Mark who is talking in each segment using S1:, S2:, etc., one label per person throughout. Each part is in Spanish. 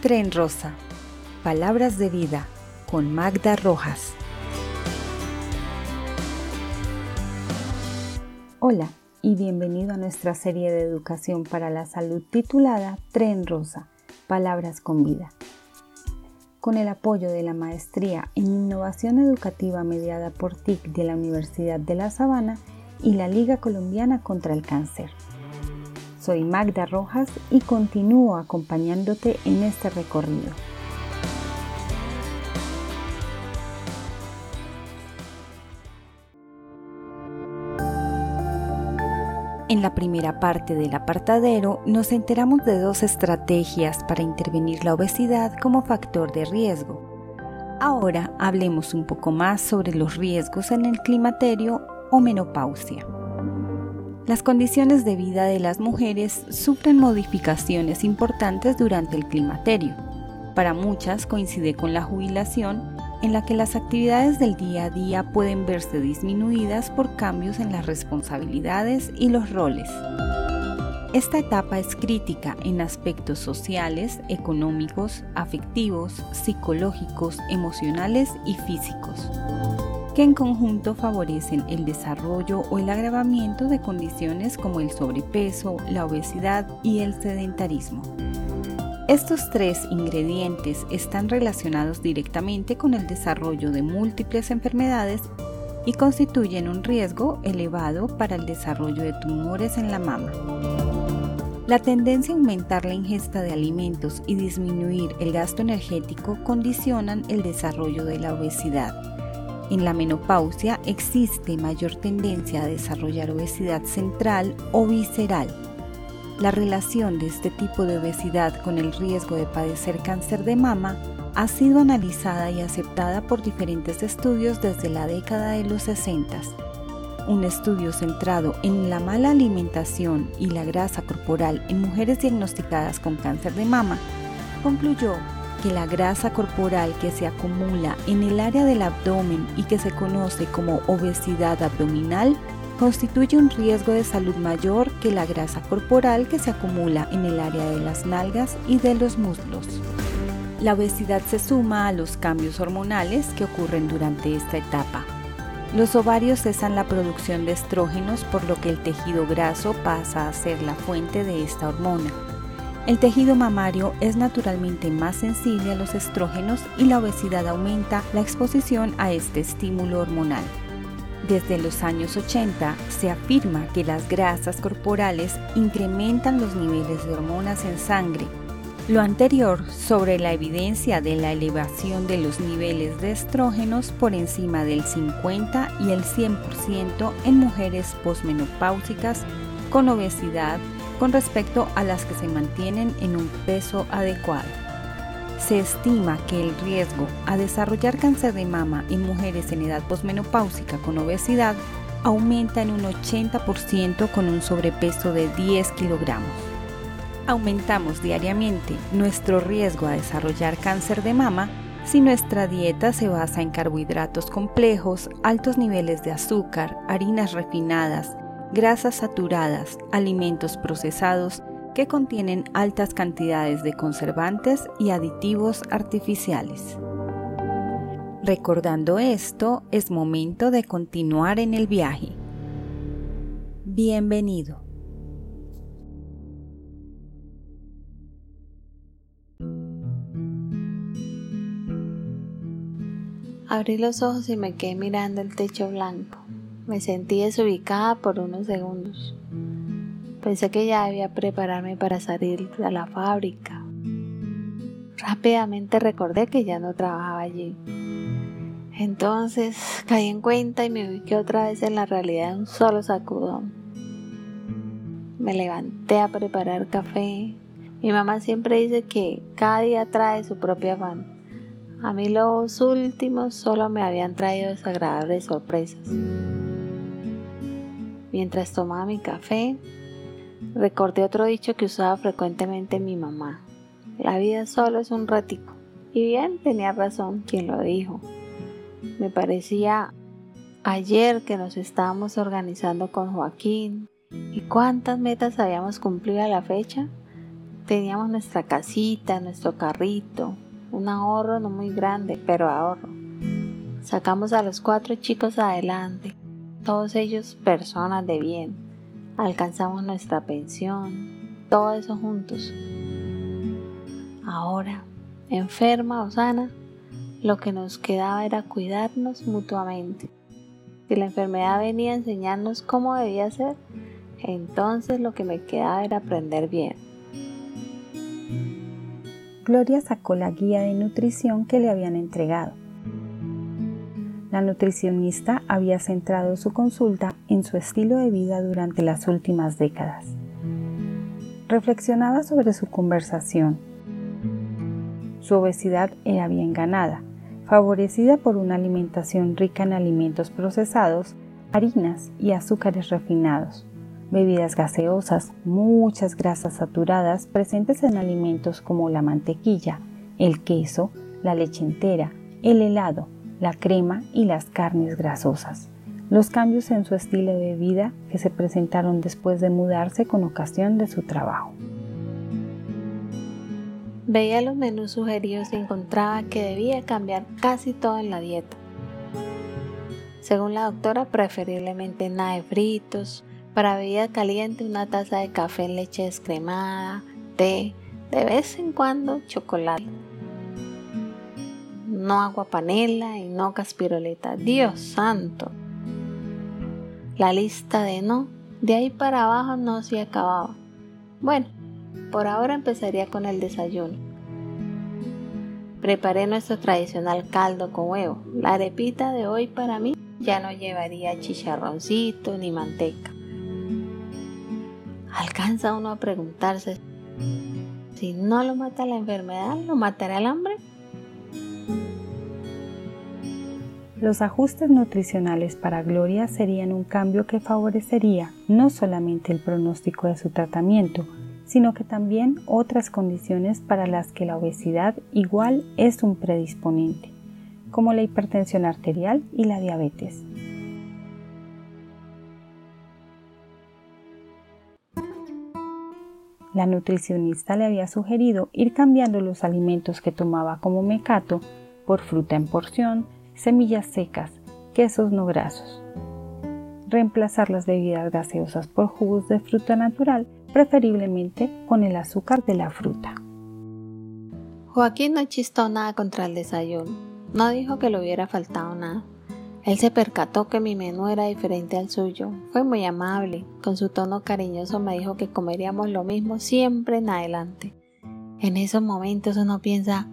S1: Tren Rosa. Palabras de vida con Magda Rojas. Hola y bienvenido a nuestra serie de educación para la salud titulada Tren Rosa. Palabras con vida. Con el apoyo de la Maestría en Innovación Educativa mediada por TIC de la Universidad de La Sabana y la Liga Colombiana contra el Cáncer. Soy Magda Rojas y continúo acompañándote en este recorrido. En la primera parte del apartadero nos enteramos de dos estrategias para intervenir la obesidad como factor de riesgo. Ahora hablemos un poco más sobre los riesgos en el climaterio o menopausia. Las condiciones de vida de las mujeres sufren modificaciones importantes durante el climaterio. Para muchas coincide con la jubilación, en la que las actividades del día a día pueden verse disminuidas por cambios en las responsabilidades y los roles. Esta etapa es crítica en aspectos sociales, económicos, afectivos, psicológicos, emocionales y físicos que en conjunto favorecen el desarrollo o el agravamiento de condiciones como el sobrepeso, la obesidad y el sedentarismo. Estos tres ingredientes están relacionados directamente con el desarrollo de múltiples enfermedades y constituyen un riesgo elevado para el desarrollo de tumores en la mama. La tendencia a aumentar la ingesta de alimentos y disminuir el gasto energético condicionan el desarrollo de la obesidad en la menopausia existe mayor tendencia a desarrollar obesidad central o visceral. La relación de este tipo de obesidad con el riesgo de padecer cáncer de mama ha sido analizada y aceptada por diferentes estudios desde la década de los 60. Un estudio centrado en la mala alimentación y la grasa corporal en mujeres diagnosticadas con cáncer de mama concluyó que la grasa corporal que se acumula en el área del abdomen y que se conoce como obesidad abdominal constituye un riesgo de salud mayor que la grasa corporal que se acumula en el área de las nalgas y de los muslos. La obesidad se suma a los cambios hormonales que ocurren durante esta etapa. Los ovarios cesan la producción de estrógenos por lo que el tejido graso pasa a ser la fuente de esta hormona el tejido mamario es naturalmente más sensible a los estrógenos y la obesidad aumenta la exposición a este estímulo hormonal. Desde los años 80 se afirma que las grasas corporales incrementan los niveles de hormonas en sangre. Lo anterior sobre la evidencia de la elevación de los niveles de estrógenos por encima del 50 y el 100% en mujeres posmenopáusicas con obesidad con respecto a las que se mantienen en un peso adecuado. Se estima que el riesgo a desarrollar cáncer de mama en mujeres en edad posmenopáusica con obesidad aumenta en un 80% con un sobrepeso de 10 kilogramos. Aumentamos diariamente nuestro riesgo a desarrollar cáncer de mama si nuestra dieta se basa en carbohidratos complejos, altos niveles de azúcar, harinas refinadas, grasas saturadas, alimentos procesados que contienen altas cantidades de conservantes y aditivos artificiales. Recordando esto, es momento de continuar en el viaje. Bienvenido.
S2: Abrí los ojos y me quedé mirando el techo blanco. Me sentí desubicada por unos segundos. Pensé que ya debía prepararme para salir a la fábrica. Rápidamente recordé que ya no trabajaba allí. Entonces caí en cuenta y me ubiqué otra vez en la realidad de un solo sacudón. Me levanté a preparar café. Mi mamá siempre dice que cada día trae su propia afán. A mí los últimos solo me habían traído desagradables sorpresas. Mientras tomaba mi café, recordé otro dicho que usaba frecuentemente mi mamá. La vida solo es un ratico. Y bien, tenía razón quien lo dijo. Me parecía ayer que nos estábamos organizando con Joaquín y cuántas metas habíamos cumplido a la fecha. Teníamos nuestra casita, nuestro carrito, un ahorro no muy grande, pero ahorro. Sacamos a los cuatro chicos adelante, todos ellos personas de bien. Alcanzamos nuestra pensión, todo eso juntos. Ahora, enferma o sana, lo que nos quedaba era cuidarnos mutuamente. Si la enfermedad venía a enseñarnos cómo debía ser, entonces lo que me quedaba era aprender bien.
S1: Gloria sacó la guía de nutrición que le habían entregado. La nutricionista había centrado su consulta en su estilo de vida durante las últimas décadas. Reflexionaba sobre su conversación. Su obesidad era bien ganada, favorecida por una alimentación rica en alimentos procesados, harinas y azúcares refinados, bebidas gaseosas, muchas grasas saturadas presentes en alimentos como la mantequilla, el queso, la leche entera, el helado, la crema y las carnes grasosas. Los cambios en su estilo de vida que se presentaron después de mudarse con ocasión de su trabajo.
S2: Veía los menús sugeridos y encontraba que debía cambiar casi todo en la dieta. Según la doctora, preferiblemente nada de fritos, para bebida caliente una taza de café en leche descremada, té, de vez en cuando chocolate. No agua panela y no caspiroleta. Dios santo. La lista de no, de ahí para abajo no se acababa. Bueno, por ahora empezaría con el desayuno. Preparé nuestro tradicional caldo con huevo. La arepita de hoy para mí ya no llevaría chicharroncito ni manteca. Alcanza uno a preguntarse, si no lo mata la enfermedad, ¿lo matará el hambre?
S1: Los ajustes nutricionales para Gloria serían un cambio que favorecería no solamente el pronóstico de su tratamiento, sino que también otras condiciones para las que la obesidad igual es un predisponente, como la hipertensión arterial y la diabetes. La nutricionista le había sugerido ir cambiando los alimentos que tomaba como mecato por fruta en porción, semillas secas, quesos no grasos. Reemplazar las bebidas gaseosas por jugos de fruta natural, preferiblemente con el azúcar de la fruta.
S2: Joaquín no chistó nada contra el desayuno. No dijo que le hubiera faltado nada. Él se percató que mi menú era diferente al suyo. Fue muy amable. Con su tono cariñoso me dijo que comeríamos lo mismo siempre en adelante. En esos momentos uno piensa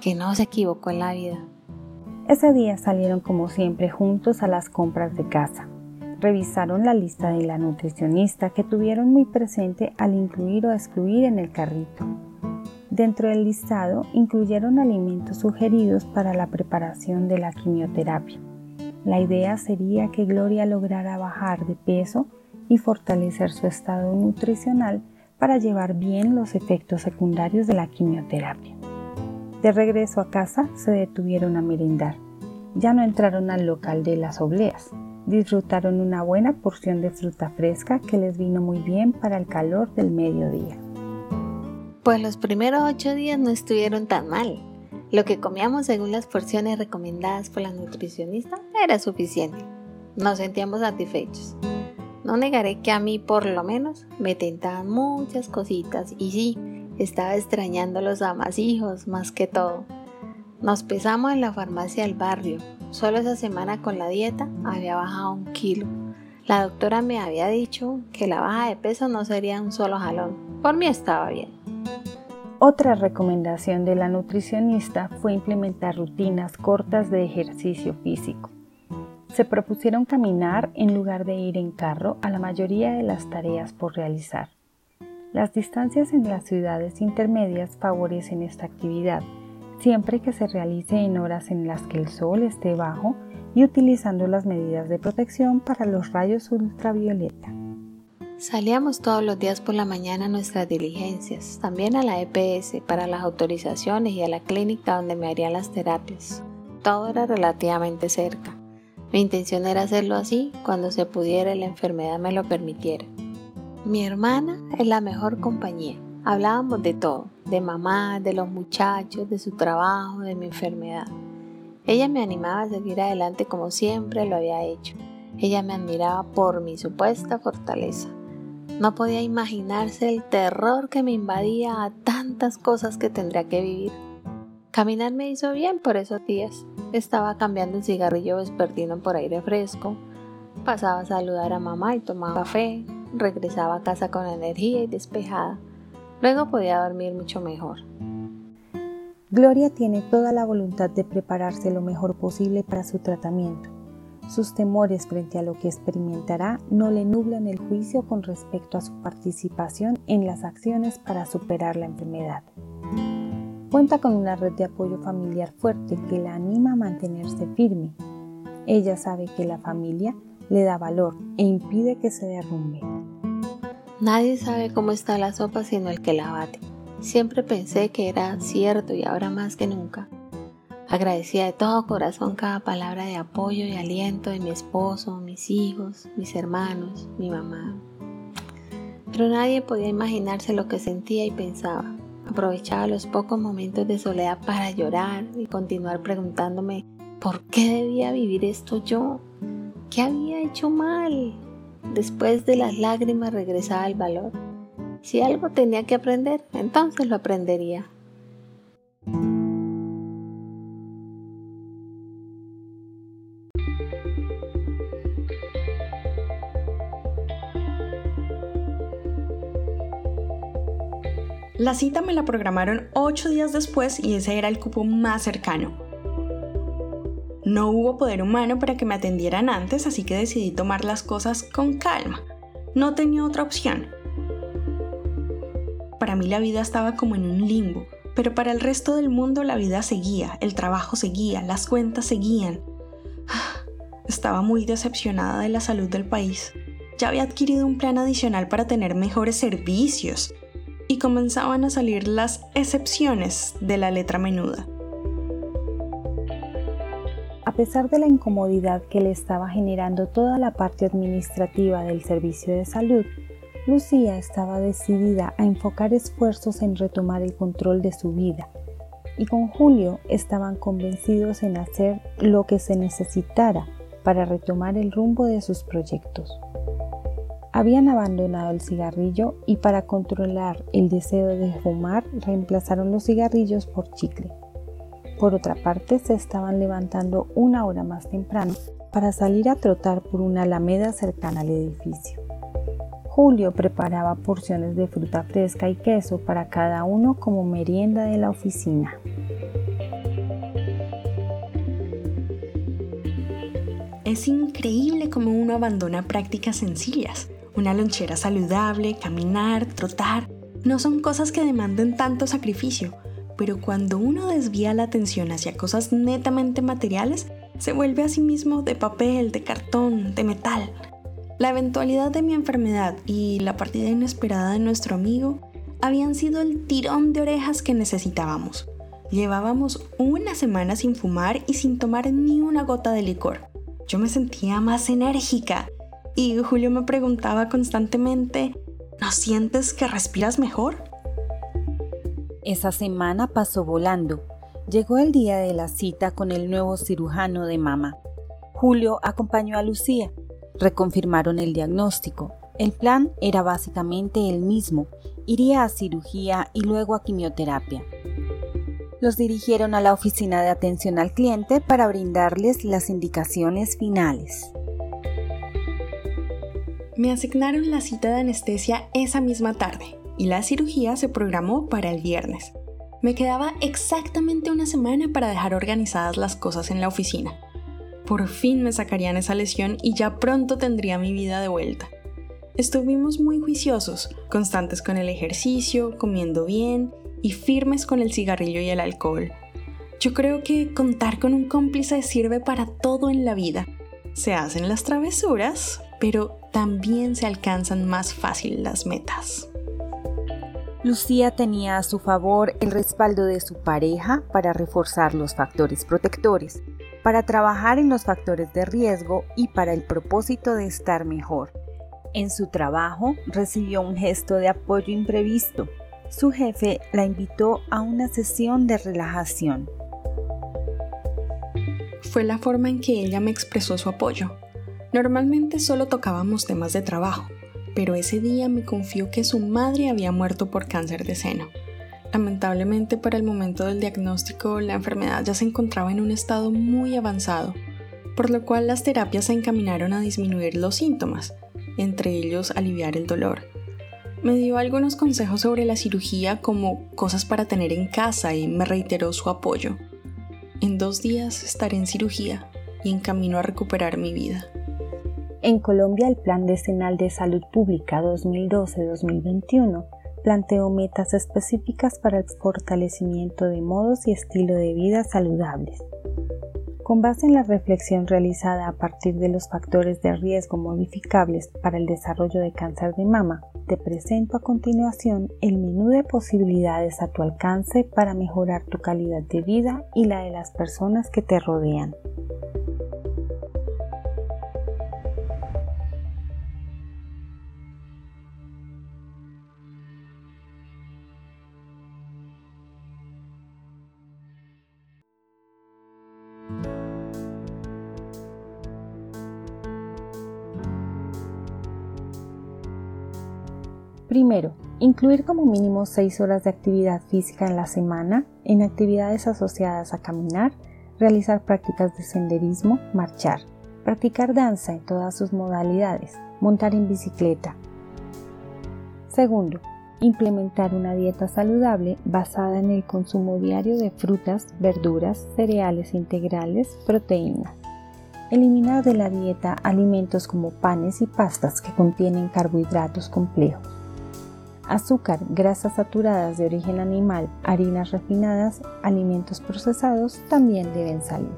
S2: que no se equivocó en la vida.
S1: Ese día salieron como siempre juntos a las compras de casa. Revisaron la lista de la nutricionista que tuvieron muy presente al incluir o excluir en el carrito. Dentro del listado incluyeron alimentos sugeridos para la preparación de la quimioterapia. La idea sería que Gloria lograra bajar de peso y fortalecer su estado nutricional para llevar bien los efectos secundarios de la quimioterapia. De regreso a casa se detuvieron a merendar. Ya no entraron al local de las obleas. Disfrutaron una buena porción de fruta fresca que les vino muy bien para el calor del mediodía.
S2: Pues los primeros ocho días no estuvieron tan mal. Lo que comíamos según las porciones recomendadas por la nutricionista era suficiente. Nos sentíamos satisfechos. No negaré que a mí por lo menos me tentaban muchas cositas y sí, estaba extrañando los amasijos más que todo. Nos pesamos en la farmacia del barrio. Solo esa semana con la dieta había bajado un kilo. La doctora me había dicho que la baja de peso no sería un solo jalón. Por mí estaba bien.
S1: Otra recomendación de la nutricionista fue implementar rutinas cortas de ejercicio físico. Se propusieron caminar en lugar de ir en carro a la mayoría de las tareas por realizar. Las distancias en las ciudades intermedias favorecen esta actividad, siempre que se realice en horas en las que el sol esté bajo y utilizando las medidas de protección para los rayos ultravioleta.
S2: Salíamos todos los días por la mañana a nuestras diligencias, también a la EPS para las autorizaciones y a la clínica donde me harían las terapias. Todo era relativamente cerca. Mi intención era hacerlo así cuando se pudiera y la enfermedad me lo permitiera. Mi hermana es la mejor compañía. Hablábamos de todo, de mamá, de los muchachos, de su trabajo, de mi enfermedad. Ella me animaba a seguir adelante como siempre lo había hecho. Ella me admiraba por mi supuesta fortaleza. No podía imaginarse el terror que me invadía a tantas cosas que tendría que vivir. Caminar me hizo bien por esos días. Estaba cambiando el cigarrillo vespertino por aire fresco. Pasaba a saludar a mamá y tomaba café. Regresaba a casa con energía y despejada. Luego podía dormir mucho mejor.
S1: Gloria tiene toda la voluntad de prepararse lo mejor posible para su tratamiento. Sus temores frente a lo que experimentará no le nublan el juicio con respecto a su participación en las acciones para superar la enfermedad. Cuenta con una red de apoyo familiar fuerte que la anima a mantenerse firme. Ella sabe que la familia le da valor e impide que se derrumbe.
S2: Nadie sabe cómo está la sopa sino el que la bate. Siempre pensé que era cierto y ahora más que nunca. Agradecía de todo corazón cada palabra de apoyo y aliento de mi esposo, mis hijos, mis hermanos, mi mamá. Pero nadie podía imaginarse lo que sentía y pensaba. Aprovechaba los pocos momentos de soledad para llorar y continuar preguntándome por qué debía vivir esto yo. ¿Qué había hecho mal? Después de las lágrimas regresaba el valor. Si algo tenía que aprender, entonces lo aprendería.
S3: La cita me la programaron ocho días después y ese era el cupo más cercano. No hubo poder humano para que me atendieran antes, así que decidí tomar las cosas con calma. No tenía otra opción. Para mí la vida estaba como en un limbo, pero para el resto del mundo la vida seguía, el trabajo seguía, las cuentas seguían. Estaba muy decepcionada de la salud del país. Ya había adquirido un plan adicional para tener mejores servicios y comenzaban a salir las excepciones de la letra menuda.
S1: A pesar de la incomodidad que le estaba generando toda la parte administrativa del servicio de salud, Lucía estaba decidida a enfocar esfuerzos en retomar el control de su vida y con Julio estaban convencidos en hacer lo que se necesitara para retomar el rumbo de sus proyectos. Habían abandonado el cigarrillo y para controlar el deseo de fumar reemplazaron los cigarrillos por chicle. Por otra parte, se estaban levantando una hora más temprano para salir a trotar por una alameda cercana al edificio. Julio preparaba porciones de fruta fresca y queso para cada uno como merienda de la oficina.
S3: Es increíble cómo uno abandona prácticas sencillas. Una lonchera saludable, caminar, trotar, no son cosas que demanden tanto sacrificio, pero cuando uno desvía la atención hacia cosas netamente materiales, se vuelve a sí mismo de papel, de cartón, de metal. La eventualidad de mi enfermedad y la partida inesperada de nuestro amigo habían sido el tirón de orejas que necesitábamos. Llevábamos una semana sin fumar y sin tomar ni una gota de licor. Yo me sentía más enérgica y Julio me preguntaba constantemente, ¿no sientes que respiras mejor?
S1: Esa semana pasó volando. Llegó el día de la cita con el nuevo cirujano de mama. Julio acompañó a Lucía. Reconfirmaron el diagnóstico. El plan era básicamente el mismo. Iría a cirugía y luego a quimioterapia. Los dirigieron a la oficina de atención al cliente para brindarles las indicaciones finales.
S3: Me asignaron la cita de anestesia esa misma tarde y la cirugía se programó para el viernes. Me quedaba exactamente una semana para dejar organizadas las cosas en la oficina. Por fin me sacarían esa lesión y ya pronto tendría mi vida de vuelta. Estuvimos muy juiciosos, constantes con el ejercicio, comiendo bien y firmes con el cigarrillo y el alcohol. Yo creo que contar con un cómplice sirve para todo en la vida. Se hacen las travesuras, pero también se alcanzan más fácil las metas.
S1: Lucía tenía a su favor el respaldo de su pareja para reforzar los factores protectores, para trabajar en los factores de riesgo y para el propósito de estar mejor. En su trabajo recibió un gesto de apoyo imprevisto. su jefe la invitó a una sesión de relajación.
S3: Fue la forma en que ella me expresó su apoyo. Normalmente solo tocábamos temas de trabajo, pero ese día me confió que su madre había muerto por cáncer de seno. Lamentablemente para el momento del diagnóstico la enfermedad ya se encontraba en un estado muy avanzado, por lo cual las terapias se encaminaron a disminuir los síntomas, entre ellos aliviar el dolor. Me dio algunos consejos sobre la cirugía como cosas para tener en casa y me reiteró su apoyo. En dos días estaré en cirugía y en camino a recuperar mi vida.
S1: En Colombia, el Plan Decenal de Salud Pública 2012-2021 planteó metas específicas para el fortalecimiento de modos y estilo de vida saludables. Con base en la reflexión realizada a partir de los factores de riesgo modificables para el desarrollo de cáncer de mama, te presento a continuación el menú de posibilidades a tu alcance para mejorar tu calidad de vida y la de las personas que te rodean. Primero, incluir como mínimo 6 horas de actividad física en la semana en actividades asociadas a caminar, realizar prácticas de senderismo, marchar, practicar danza en todas sus modalidades, montar en bicicleta. Segundo, implementar una dieta saludable basada en el consumo diario de frutas, verduras, cereales integrales, proteínas. Eliminar de la dieta alimentos como panes y pastas que contienen carbohidratos complejos azúcar, grasas saturadas de origen animal, harinas refinadas, alimentos procesados también deben salir.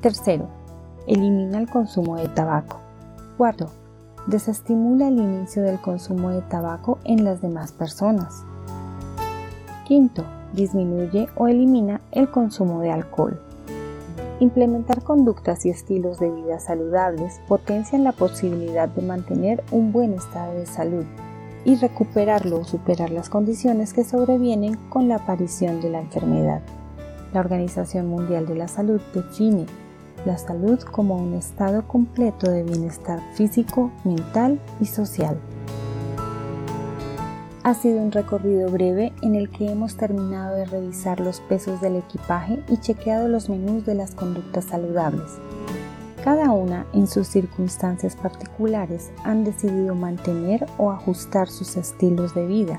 S1: Tercero, elimina el consumo de tabaco. Cuarto, desestimula el inicio del consumo de tabaco en las demás personas. Quinto, disminuye o elimina el consumo de alcohol. Implementar conductas y estilos de vida saludables potencian la posibilidad de mantener un buen estado de salud y recuperarlo o superar las condiciones que sobrevienen con la aparición de la enfermedad. La Organización Mundial de la Salud define la salud como un estado completo de bienestar físico, mental y social. Ha sido un recorrido breve en el que hemos terminado de revisar los pesos del equipaje y chequeado los menús de las conductas saludables. Cada una, en sus circunstancias particulares, han decidido mantener o ajustar sus estilos de vida,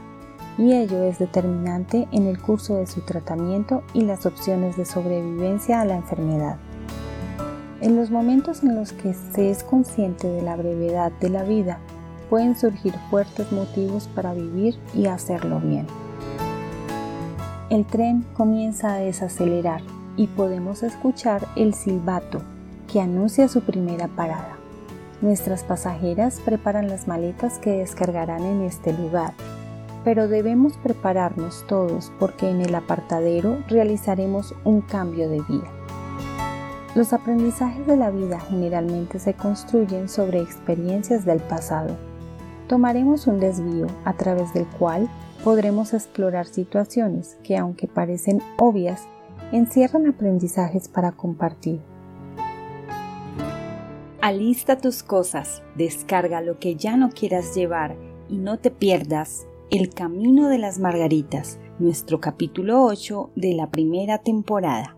S1: y ello es determinante en el curso de su tratamiento y las opciones de sobrevivencia a la enfermedad. En los momentos en los que se es consciente de la brevedad de la vida, pueden surgir fuertes motivos para vivir y hacerlo bien. El tren comienza a desacelerar y podemos escuchar el silbato que anuncia su primera parada. Nuestras pasajeras preparan las maletas que descargarán en este lugar, pero debemos prepararnos todos porque en el apartadero realizaremos un cambio de vida. Los aprendizajes de la vida generalmente se construyen sobre experiencias del pasado. Tomaremos un desvío a través del cual podremos explorar situaciones que, aunque parecen obvias, encierran aprendizajes para compartir. Alista tus cosas, descarga lo que ya no quieras llevar y no te pierdas El Camino de las Margaritas, nuestro capítulo 8 de la primera temporada.